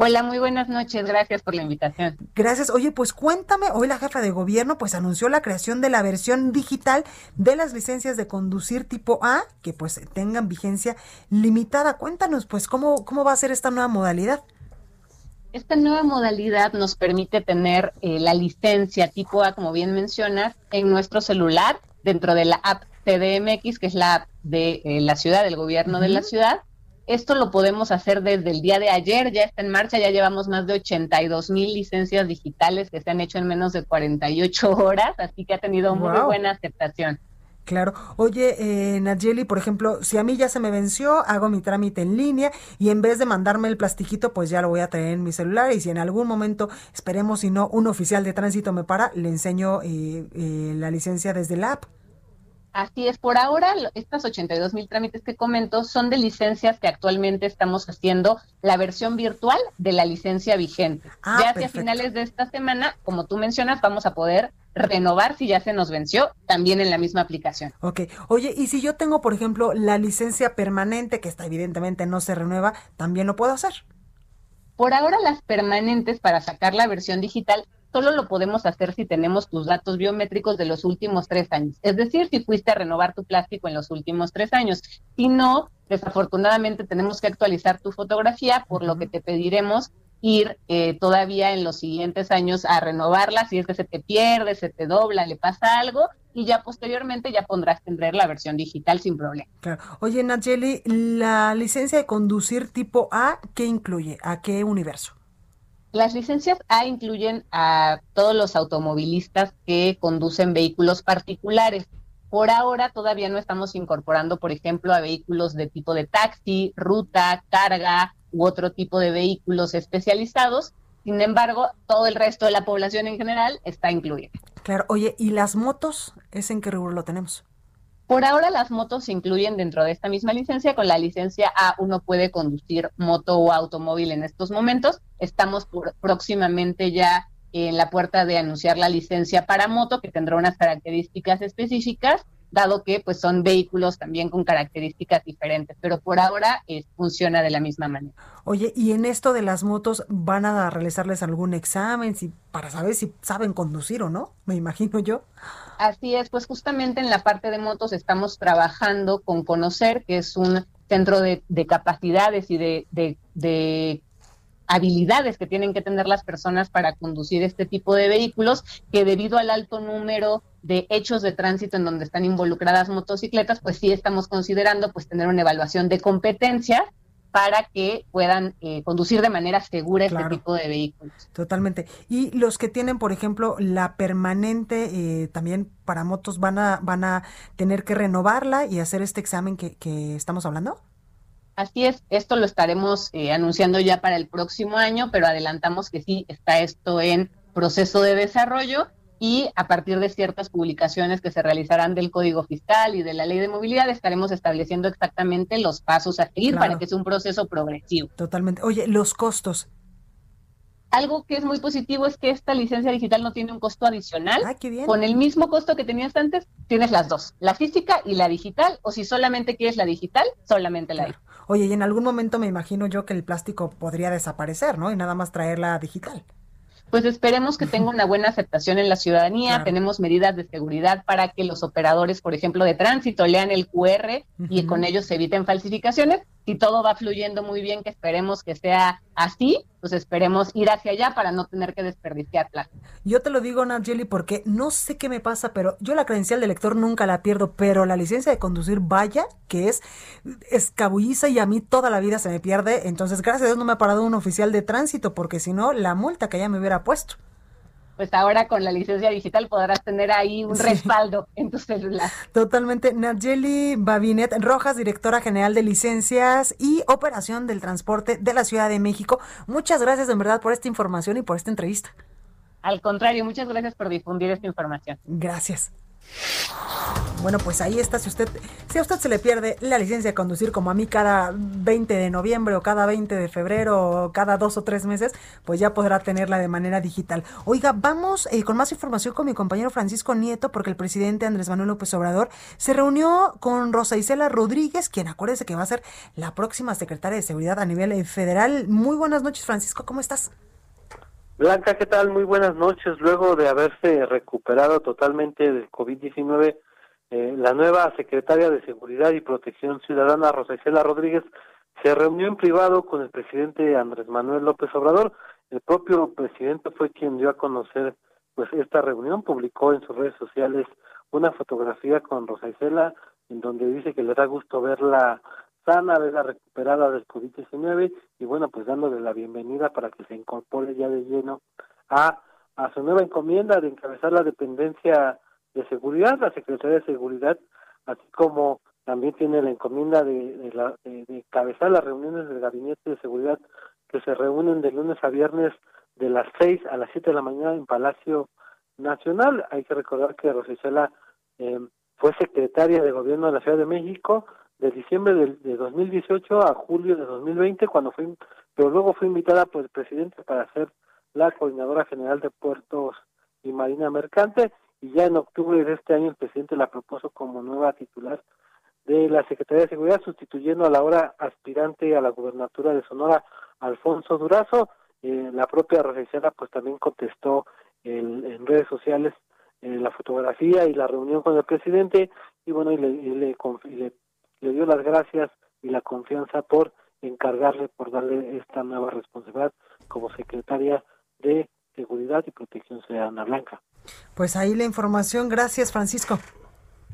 Hola, muy buenas noches. Gracias por la invitación. Gracias. Oye, pues cuéntame, hoy la jefa de gobierno pues anunció la creación de la versión digital de las licencias de conducir tipo A, que pues tengan vigencia limitada. Cuéntanos, pues, cómo, cómo va a ser esta nueva modalidad. Esta nueva modalidad nos permite tener eh, la licencia tipo A, como bien mencionas, en nuestro celular, dentro de la app TDMX, que es la app de eh, la ciudad, del gobierno de la ciudad esto lo podemos hacer desde el día de ayer, ya está en marcha, ya llevamos más de 82 mil licencias digitales que se han hecho en menos de 48 horas, así que ha tenido muy buena aceptación. Claro. Oye, eh, Nayeli, por ejemplo, si a mí ya se me venció, hago mi trámite en línea y en vez de mandarme el plastiquito, pues ya lo voy a traer en mi celular y si en algún momento, esperemos si no, un oficial de tránsito me para, le enseño eh, eh, la licencia desde la app. Así es, por ahora estas 82 mil trámites que comento son de licencias que actualmente estamos haciendo la versión virtual de la licencia vigente. Ah, ya hacia finales de esta semana, como tú mencionas, vamos a poder renovar si ya se nos venció también en la misma aplicación. Ok, oye, y si yo tengo, por ejemplo, la licencia permanente, que está evidentemente no se renueva, ¿también lo puedo hacer? Por ahora las permanentes para sacar la versión digital solo lo podemos hacer si tenemos tus datos biométricos de los últimos tres años. Es decir, si fuiste a renovar tu plástico en los últimos tres años. Si no, desafortunadamente tenemos que actualizar tu fotografía, por lo que te pediremos ir eh, todavía en los siguientes años a renovarla si es que se te pierde, se te dobla, le pasa algo y ya posteriormente ya pondrás tendré la versión digital sin problema. Claro. Oye, Nayeli, la licencia de conducir tipo A, ¿qué incluye? ¿A qué universo? Las licencias A incluyen a todos los automovilistas que conducen vehículos particulares. Por ahora todavía no estamos incorporando, por ejemplo, a vehículos de tipo de taxi, ruta, carga u otro tipo de vehículos especializados. Sin embargo, todo el resto de la población en general está incluida. Claro, oye, ¿y las motos? ¿Es en qué rubro lo tenemos? Por ahora las motos se incluyen dentro de esta misma licencia. Con la licencia A uno puede conducir moto o automóvil en estos momentos. Estamos próximamente ya en la puerta de anunciar la licencia para moto, que tendrá unas características específicas, dado que pues son vehículos también con características diferentes, pero por ahora eh, funciona de la misma manera. Oye, ¿y en esto de las motos van a realizarles algún examen si, para saber si saben conducir o no? Me imagino yo. Así es, pues justamente en la parte de motos estamos trabajando con Conocer, que es un centro de, capacidades y de, de habilidades que tienen que tener las personas para conducir este tipo de vehículos, que debido al alto número de hechos de tránsito en donde están involucradas motocicletas, pues sí estamos considerando pues tener una evaluación de competencia para que puedan eh, conducir de manera segura este tipo de vehículos. Totalmente. Y los que tienen, por ejemplo, la permanente, eh, también para motos, van a, van a tener que renovarla y hacer este examen que, que estamos hablando. Así es, esto lo estaremos eh, anunciando ya para el próximo año, pero adelantamos que sí está esto en proceso de desarrollo y a partir de ciertas publicaciones que se realizarán del Código Fiscal y de la Ley de Movilidad estaremos estableciendo exactamente los pasos a seguir para que sea un proceso progresivo. Totalmente. Oye, los costos. Algo que es muy positivo es que esta licencia digital no tiene un costo adicional. Ah, qué bien. Con el mismo costo que tenías antes, tienes las dos, la física y la digital, o si solamente quieres la digital, solamente la digital. Oye, y en algún momento me imagino yo que el plástico podría desaparecer, ¿no? Y nada más traerla digital pues esperemos que tenga una buena aceptación en la ciudadanía. Tenemos medidas de seguridad para que los operadores, por ejemplo, de tránsito lean el QR y con ellos se eviten falsificaciones si todo va fluyendo muy bien, que esperemos que sea así, pues esperemos ir hacia allá para no tener que desperdiciar plástico. Yo te lo digo, Nayeli, porque no sé qué me pasa, pero yo la credencial de lector nunca la pierdo, pero la licencia de conducir, vaya, que es escabulliza y a mí toda la vida se me pierde. Entonces, gracias a Dios no me ha parado un oficial de tránsito, porque si no, la multa que ya me hubiera puesto pues ahora con la licencia digital podrás tener ahí un respaldo en tu celular. Totalmente. Nayeli Babinet Rojas, directora general de licencias y operación del transporte de la Ciudad de México. Muchas gracias en verdad por esta información y por esta entrevista. Al contrario, muchas gracias por difundir esta información. Gracias. Bueno, pues ahí está. Si usted, si a usted se le pierde la licencia de conducir como a mí cada 20 de noviembre o cada 20 de febrero o cada dos o tres meses, pues ya podrá tenerla de manera digital. Oiga, vamos eh, con más información con mi compañero Francisco Nieto, porque el presidente Andrés Manuel López Obrador se reunió con Rosa Isela Rodríguez, quien acuérdese que va a ser la próxima secretaria de Seguridad a nivel eh, federal. Muy buenas noches, Francisco, ¿cómo estás? Blanca, ¿qué tal? Muy buenas noches. Luego de haberse recuperado totalmente del COVID-19, eh, la nueva secretaria de Seguridad y Protección Ciudadana, Rosa Isela Rodríguez, se reunió en privado con el presidente Andrés Manuel López Obrador. El propio presidente fue quien dio a conocer pues esta reunión, publicó en sus redes sociales una fotografía con Rosa Isela en donde dice que le da gusto verla sana, verla recuperada del COVID-19 y bueno, pues dándole la bienvenida para que se incorpore ya de lleno a, a su nueva encomienda de encabezar la dependencia de seguridad, la Secretaría de Seguridad, así como también tiene la encomienda de, de, la, encabezar las reuniones del Gabinete de Seguridad que se reúnen de lunes a viernes de las 6 a las 7 de la mañana en Palacio Nacional. Hay que recordar que Rosicela eh, fue secretaria de Gobierno de la Ciudad de México de diciembre de, de 2018 a julio de 2020, cuando fue, pero luego fue invitada por el presidente para ser la coordinadora general de puertos y marina mercante y ya en octubre de este año el presidente la propuso como nueva titular de la Secretaría de Seguridad, sustituyendo a la ahora aspirante a la gubernatura de Sonora, Alfonso Durazo. Eh, la propia Rosicela pues también contestó en redes sociales eh, la fotografía y la reunión con el presidente y bueno, y le, y le, le, le dio las gracias y la confianza por encargarle, por darle esta nueva responsabilidad como secretaria de Seguridad y Protección Ciudadana Blanca. Pues ahí la información. Gracias, Francisco.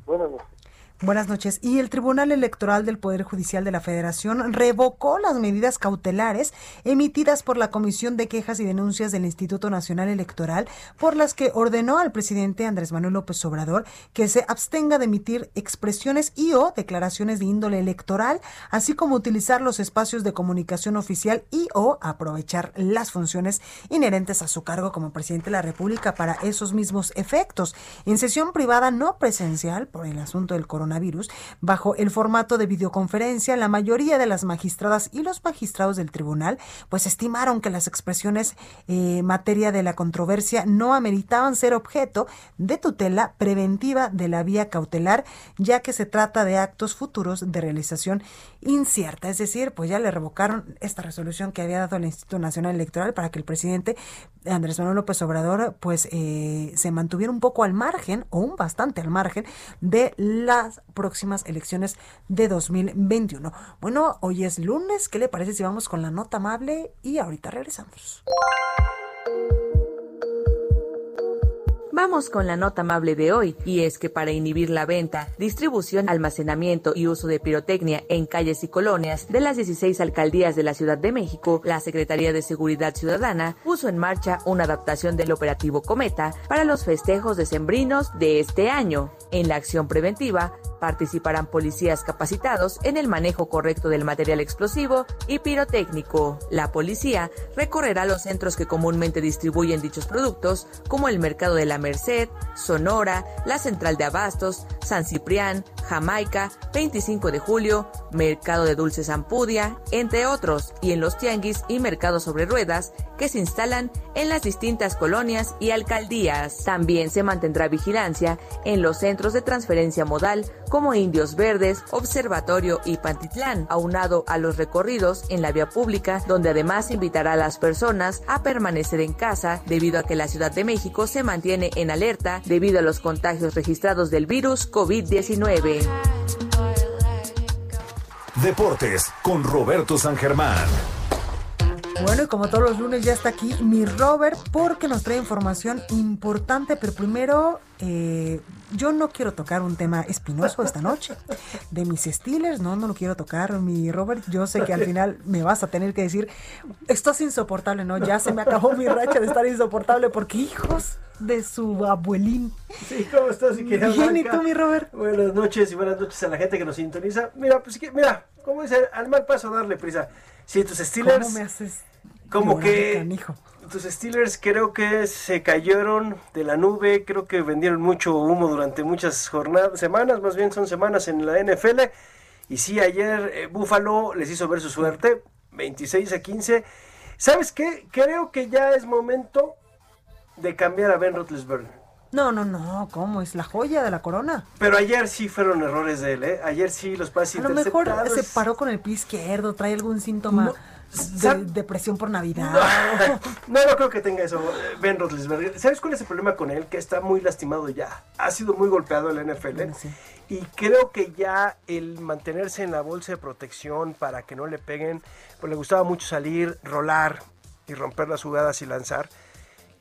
Buenas noches. Buenas noches. Y el Tribunal Electoral del Poder Judicial de la Federación revocó las medidas cautelares emitidas por la Comisión de Quejas y Denuncias del Instituto Nacional Electoral, por las que ordenó al presidente Andrés Manuel López Obrador que se abstenga de emitir expresiones y o declaraciones de índole electoral, así como utilizar los espacios de comunicación oficial y o aprovechar las funciones inherentes a su cargo como presidente de la República para esos mismos efectos. En sesión privada no presencial por el asunto del coronavirus, coronavirus, bajo el formato de videoconferencia, la mayoría de las magistradas y los magistrados del tribunal pues estimaron que las expresiones eh, materia de la controversia no ameritaban ser objeto de tutela preventiva de la vía cautelar, ya que se trata de actos futuros de realización incierta. Es decir, pues ya le revocaron esta resolución que había dado el Instituto Nacional Electoral para que el presidente Andrés Manuel López Obrador pues eh, se mantuviera un poco al margen o un bastante al margen de próximas elecciones de 2021. Bueno, hoy es lunes, ¿qué le parece si vamos con la nota amable y ahorita regresamos? Vamos con la nota amable de hoy, y es que para inhibir la venta, distribución, almacenamiento y uso de pirotecnia en calles y colonias de las 16 alcaldías de la Ciudad de México, la Secretaría de Seguridad Ciudadana puso en marcha una adaptación del operativo Cometa para los festejos decembrinos de este año. En la acción preventiva, participarán policías capacitados en el manejo correcto del material explosivo y pirotécnico. La policía recorrerá los centros que comúnmente distribuyen dichos productos, como el Mercado de la Merced, Sonora, la Central de Abastos, San Ciprián, Jamaica, 25 de julio, Mercado de Dulces Ampudia, entre otros, y en los tianguis y mercados sobre ruedas que se instalan en las distintas colonias y alcaldías. También se mantendrá vigilancia en los centros de transferencia modal como Indios Verdes, Observatorio y Pantitlán, aunado a los recorridos en la vía pública, donde además invitará a las personas a permanecer en casa debido a que la Ciudad de México se mantiene en alerta debido a los contagios registrados del virus COVID-19. Deportes con Roberto San Germán. Bueno, y como todos los lunes ya está aquí mi Robert porque nos trae información importante, pero primero eh, yo no quiero tocar un tema espinoso esta noche de mis Steelers, no, no lo quiero tocar, mi Robert, yo sé que al final me vas a tener que decir, estás insoportable, ¿no? Ya se me acabó mi racha de estar insoportable porque hijos de su abuelín. Sí, ¿cómo estás? Bien, ¿y tú, mi Robert? Buenas noches y buenas noches a la gente que nos sintoniza. Mira, pues mira, como dice, al mal paso darle prisa. Si tus Steelers... ¿Cómo me haces como que tus Steelers creo que se cayeron de la nube, creo que vendieron mucho humo durante muchas jornadas, semanas, más bien son semanas en la NFL. Y sí, ayer eh, Buffalo les hizo ver su suerte, 26 a 15. ¿Sabes qué? Creo que ya es momento de cambiar a Ben Roethlisberger. No, no, no, ¿cómo? Es la joya de la corona. Pero ayer sí fueron errores de él, ¿eh? Ayer sí los pases A lo mejor se paró con el pie izquierdo, trae algún síntoma de depresión por Navidad. No, no, creo que tenga eso, Ben Roethlisberger. ¿Sabes cuál es el problema con él? Que está muy lastimado ya. Ha sido muy golpeado en la NFL. Y creo que ya el mantenerse en la bolsa de protección para que no le peguen, pues le gustaba mucho salir, rolar y romper las jugadas y lanzar.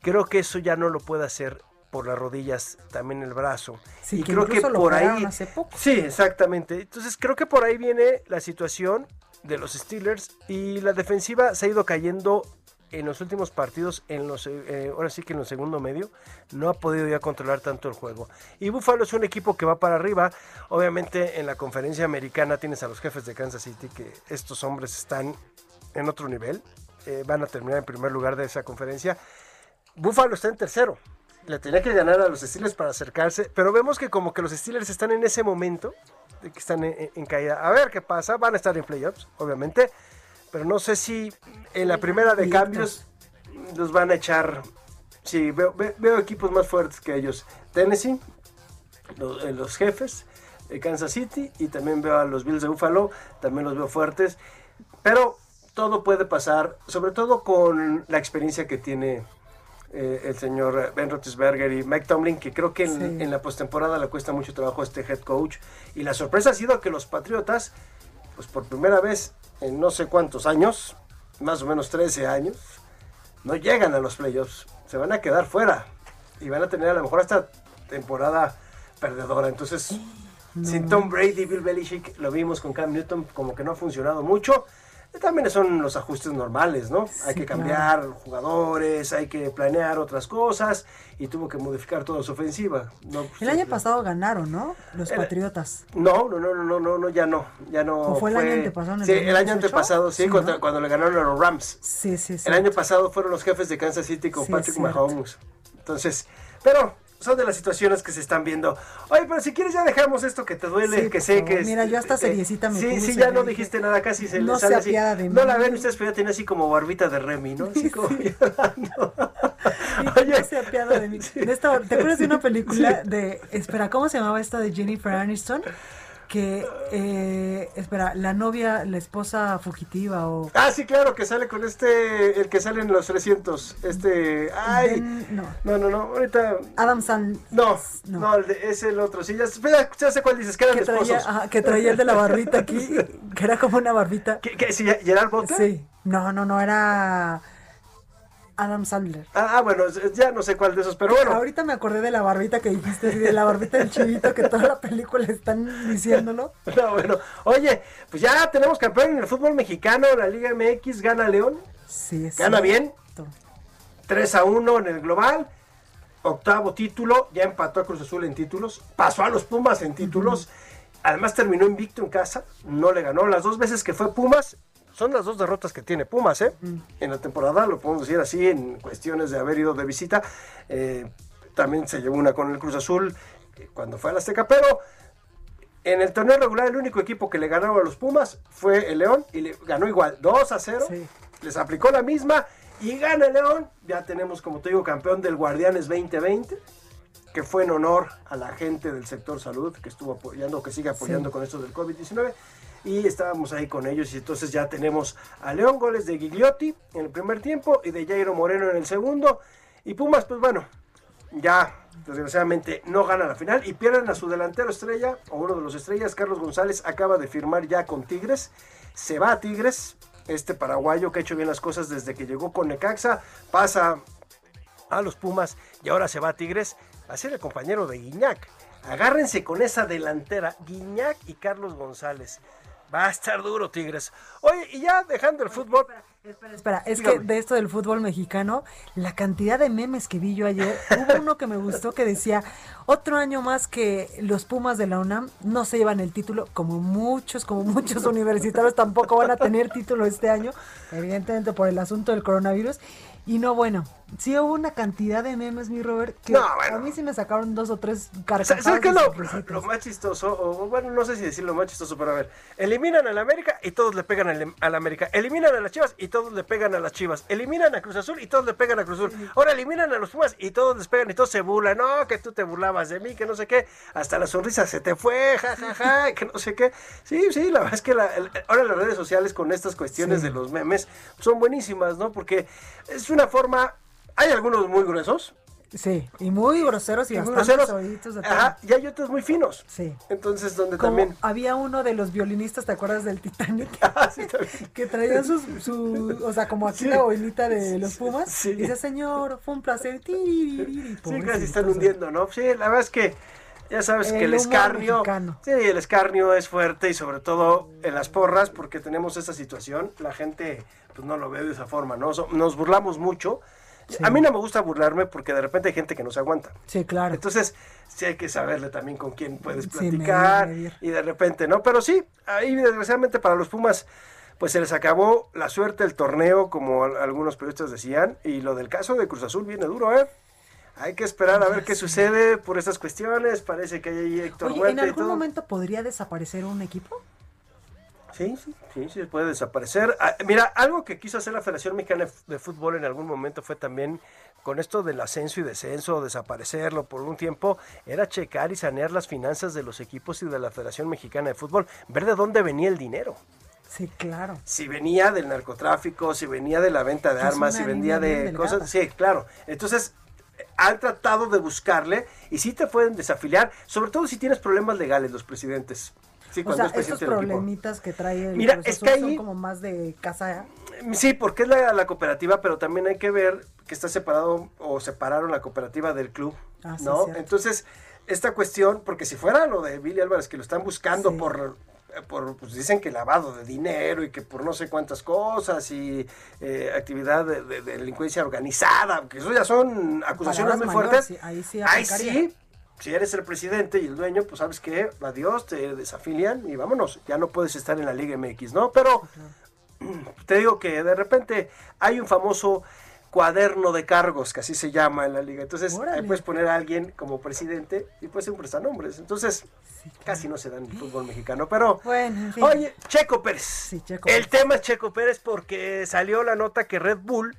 Creo que eso ya no lo puede hacer por las rodillas, también el brazo. Sí, y que creo que por ahí hace poco. Sí, exactamente. Entonces creo que por ahí viene la situación de los Steelers y la defensiva se ha ido cayendo en los últimos partidos, en los, eh, ahora sí que en el segundo medio, no ha podido ya controlar tanto el juego. Y Buffalo es un equipo que va para arriba. Obviamente en la conferencia americana tienes a los jefes de Kansas City, que estos hombres están en otro nivel. eh, van a terminar en primer lugar de esa conferencia. Buffalo está en tercero. Le tenía que ganar a los Steelers para acercarse, pero vemos que como que los Steelers están en ese momento de que están en, en caída. A ver qué pasa, van a estar en playoffs, obviamente, pero no sé si en la primera de cambios los van a echar. Sí, veo, ve- veo equipos más fuertes que ellos. Tennessee, los, eh, los jefes, Kansas City y también veo a los Bills de Buffalo, también los veo fuertes, pero todo puede pasar, sobre todo con la experiencia que tiene eh, el señor Ben Roethlisberger y Mike Tomlin, que creo que en, Sí. en la postemporada le cuesta mucho trabajo a este head coach. Y la sorpresa ha sido que los Patriotas, pues por primera vez en no sé cuántos años, más o menos 13 años, no llegan a los playoffs, se van a quedar fuera y van a tener a lo mejor esta temporada perdedora. Entonces, sin Tom Brady, Bill Belichick, lo vimos con Cam Newton, como que no ha funcionado mucho. También son los ajustes normales, ¿no? hay que cambiar jugadores, hay que planear otras cosas y tuvo que modificar toda su ofensiva. No, pues, el año pasado ganaron, ¿no? Los Patriotas. No, no, no, no, no, no, ya no, ya no. ¿O fue, el año antepasado? sí, el año antepasado, sí, cuando, le ganaron a los Rams. Sí, sí, sí. El año pasado fueron los jefes de Kansas City con Patrick Mahomes. Entonces, pero son de las situaciones que se están viendo. Oye, pero si quieres ya dejamos esto que te duele, que sé que es... Mira, yo hasta seriecita me Sí, sí, ya no dijiste nada, casi se no le sale así. De no la ven ustedes, pero ya tiene así como barbita de Remy, ¿no? Así como Oye, no se apiada de mí. ¿Te acuerdas de una película de... Espera, ¿cómo se llamaba esta de Jennifer Aniston? Que eh, espera la novia la esposa fugitiva o ah sí claro que sale con este el que sale en los 300 este ay. No. no no no ahorita. Adam Sand no no, es el otro sí ya, ya, sé cuál dices que eran que traía, que traía el de la barbita aquí que era como una barbita. ¿Qué, qué sí Gerard Butler sí. No no no era Adam Sandler. Ah, bueno, ya no sé cuál de esos, pero bueno. Ahorita me acordé de la barbita que dijiste, de la barbita del chivito, que toda la película están diciéndolo. No, bueno. Oye, pues ya tenemos campeón en el fútbol mexicano, la Liga MX, gana León. Sí, es Gana bien. 3 a 1 en el global. Octavo título, ya empató a Cruz Azul en títulos, pasó a los Pumas en títulos. Además terminó invicto en casa, no le ganó. Las dos veces que fue Pumas, son las dos derrotas que tiene Pumas, ¿eh? En la temporada, lo podemos decir así, en cuestiones de haber ido de visita. Eh, también se llevó una con el Cruz Azul eh, cuando fue a la Azteca, pero en el torneo regular el único equipo que le ganaba a los Pumas fue el León y le ganó igual, 2 a 0. Les aplicó la misma y gana el León. Ya tenemos, como te digo, campeón del Guardianes 2020 que fue en honor a la gente del sector salud que estuvo apoyando, que sigue apoyando con esto del COVID-19 y estábamos ahí con ellos. Y entonces ya tenemos a León goles de Gigliotti en el primer tiempo y de Jairo Moreno en el segundo. Y Pumas pues bueno ya desgraciadamente no gana la final y pierden a su delantero estrella o uno de los estrellas Carlos González acaba de firmar ya con Tigres. Se va a Tigres este paraguayo que ha hecho bien las cosas desde que llegó con Necaxa pasa a los Pumas y ahora se va a Tigres a ser el compañero de Guiñac. Agárrense con esa delantera Guiñac y Carlos González Va a estar duro, Tigres. Oye, y ya dejando el fútbol. Espera, espera, es que de esto del fútbol mexicano, la cantidad de memes que vi yo ayer, hubo uno que me gustó que decía, otro año más que los Pumas de la UNAM no se llevan el título, como muchos, como muchos universitarios tampoco van a tener título este año, evidentemente por el asunto del coronavirus. Y no, bueno, sí hubo una cantidad de memes, mi Robert, que a mí sí me sacaron dos o tres carcajadas. ¿Sabes qué es lo, más chistoso? O, bueno, no sé si decir lo más chistoso, pero a ver. Eliminan a la América y todos le pegan a la América. Eliminan a las Chivas y todos le pegan a las Chivas. Eliminan a Cruz Azul y todos le pegan a Cruz Azul. Ahora eliminan a los Pumas y todos les pegan y todos se burlan. No, que tú te burlabas de mí, que no sé qué. Hasta la sonrisa se te fue, jajaja, ja, ja, que no sé qué. Sí, sí, la verdad es que ahora las redes sociales con estas cuestiones de los memes son buenísimas, ¿no? Porque es una forma, hay algunos muy gruesos. Sí, y muy groseros y, bastante groseros. Ajá, y hay otros muy finos. Sí. Entonces, donde también... Había uno de los violinistas, ¿te acuerdas del Titanic? Ah, sí, que traía su, su, o sea, como aquí la boinita de los Pumas. Sí. Y dice, señor, fue un placer. sí, casi están hundiendo, ¿no? Sí, la verdad es que ya sabes que el escarnio, sí, el escarnio es fuerte y sobre todo en las porras porque tenemos esa situación, la gente pues no lo ve de esa forma, ¿no? Nos burlamos mucho. A mí no me gusta burlarme porque de repente hay gente que no se aguanta. Sí, claro. Entonces, sí hay que saberle también con quién puedes platicar y de repente, ¿no? Pero sí, ahí desgraciadamente para los Pumas pues se les acabó la suerte del torneo, como algunos periodistas decían, y lo del caso de Cruz Azul viene duro, ¿eh? Hay que esperar a ver qué sucede por estas cuestiones. Parece que hay Héctor Oye, ¿En algún momento podría desaparecer un equipo? Sí, sí, sí, sí, puede desaparecer. Ah, mira, algo que quiso hacer la Federación Mexicana de Fútbol en algún momento fue también con esto del ascenso y descenso, desaparecerlo por un tiempo, era checar y sanear las finanzas de los equipos y de la Federación Mexicana de Fútbol, ver de dónde venía el dinero. Sí, claro. Si venía del narcotráfico, si venía de la venta de armas, si venía de cosas. Sí, claro. Entonces, han tratado de buscarle y sí te pueden desafiliar, sobre todo si tienes problemas legales los presidentes. Sí, o cuando sea, es presidente estos problemitas que trae el Mira, es que son como más de casa. Sí, porque es la, la cooperativa, pero también hay que ver que está separado o separaron la cooperativa del club, Ah, sí, ¿no? cierto. Entonces, esta cuestión, porque si fuera lo de Billy Álvarez, que lo están buscando por, por, pues dicen que lavado de dinero y que por no sé cuántas cosas y eh, actividad de, de- de delincuencia organizada, que eso ya son acusaciones Palabras muy mayores, fuertes. sí, ahí sí Ahí sí, si eres el presidente y el dueño, pues sabes que, adiós, te desafilian y vámonos, ya no puedes estar en la Liga MX, ¿no? Pero te digo que de repente hay un famoso cuaderno de cargos, que así se llama en la liga. Entonces, ahí puedes poner a alguien como presidente y puede ser un prestanombres. Entonces, casi no se da en el fútbol mexicano. Pero, Bueno, en fin. oye, Checo Pérez. Checo el Pérez. tema es Checo Pérez porque salió la nota que Red Bull,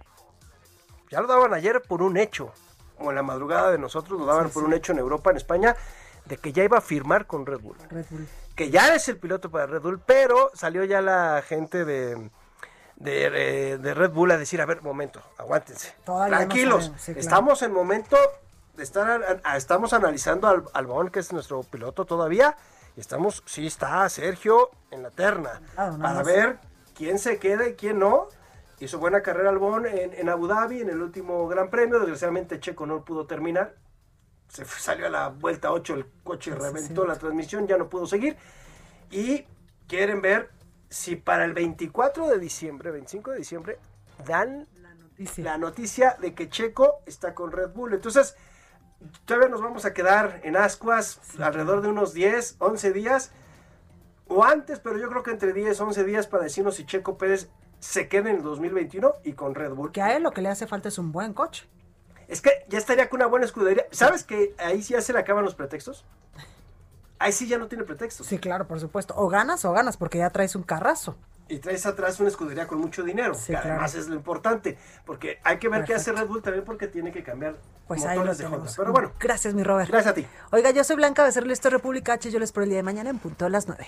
ya lo daban ayer por un hecho, o en la madrugada de nosotros lo daban Sí, por sí. un hecho en Europa, en España, de que ya iba a firmar con Red Bull Red Bull. que ya es el piloto para Red Bull, pero salió ya la gente de, de, eh, de Red Bull a decir, a ver, momento, aguántense. Todavía Tranquilos, sí, claro. estamos en momento de estar, a- a- estamos analizando al Albón, que es nuestro piloto todavía, y estamos, sí está Sergio en la terna, nada para ver quién se queda y quién no. Hizo buena carrera Albón en, en Abu Dhabi, en el último Gran Premio, desgraciadamente Checo no pudo terminar, se fue- salió a la vuelta 8 el coche Sí, reventó sí. la transmisión, ya no pudo seguir. Y quieren ver si para el 24 de diciembre, 25 de diciembre, dan la noticia de que Checo está con Red Bull. Entonces, todavía nos vamos a quedar en ascuas alrededor de unos 10, 11 días o antes, pero yo creo que entre 10, 11 días para decirnos si Checo Pérez se queda en el 2021 y con Red Bull. Que a él lo que le hace falta es un buen coche. Es que ya estaría con una buena escudería. ¿Sabes que ahí sí ya se le acaban los pretextos? Ahí sí ya no tiene pretextos. Sí, claro, por supuesto. O ganas o ganas, porque ya traes un carrazo. Y traes atrás una escudería con mucho dinero, Sí, que claro. además es lo importante, porque hay que ver qué hace. Red Bull también porque tiene que cambiar Pues ahí motores de Honda. Pero bueno, Gracias, mi Robert. gracias a ti. Oiga, yo soy Blanca Becerril, esto es República H. Yo les espero el día de mañana en punto a las 9.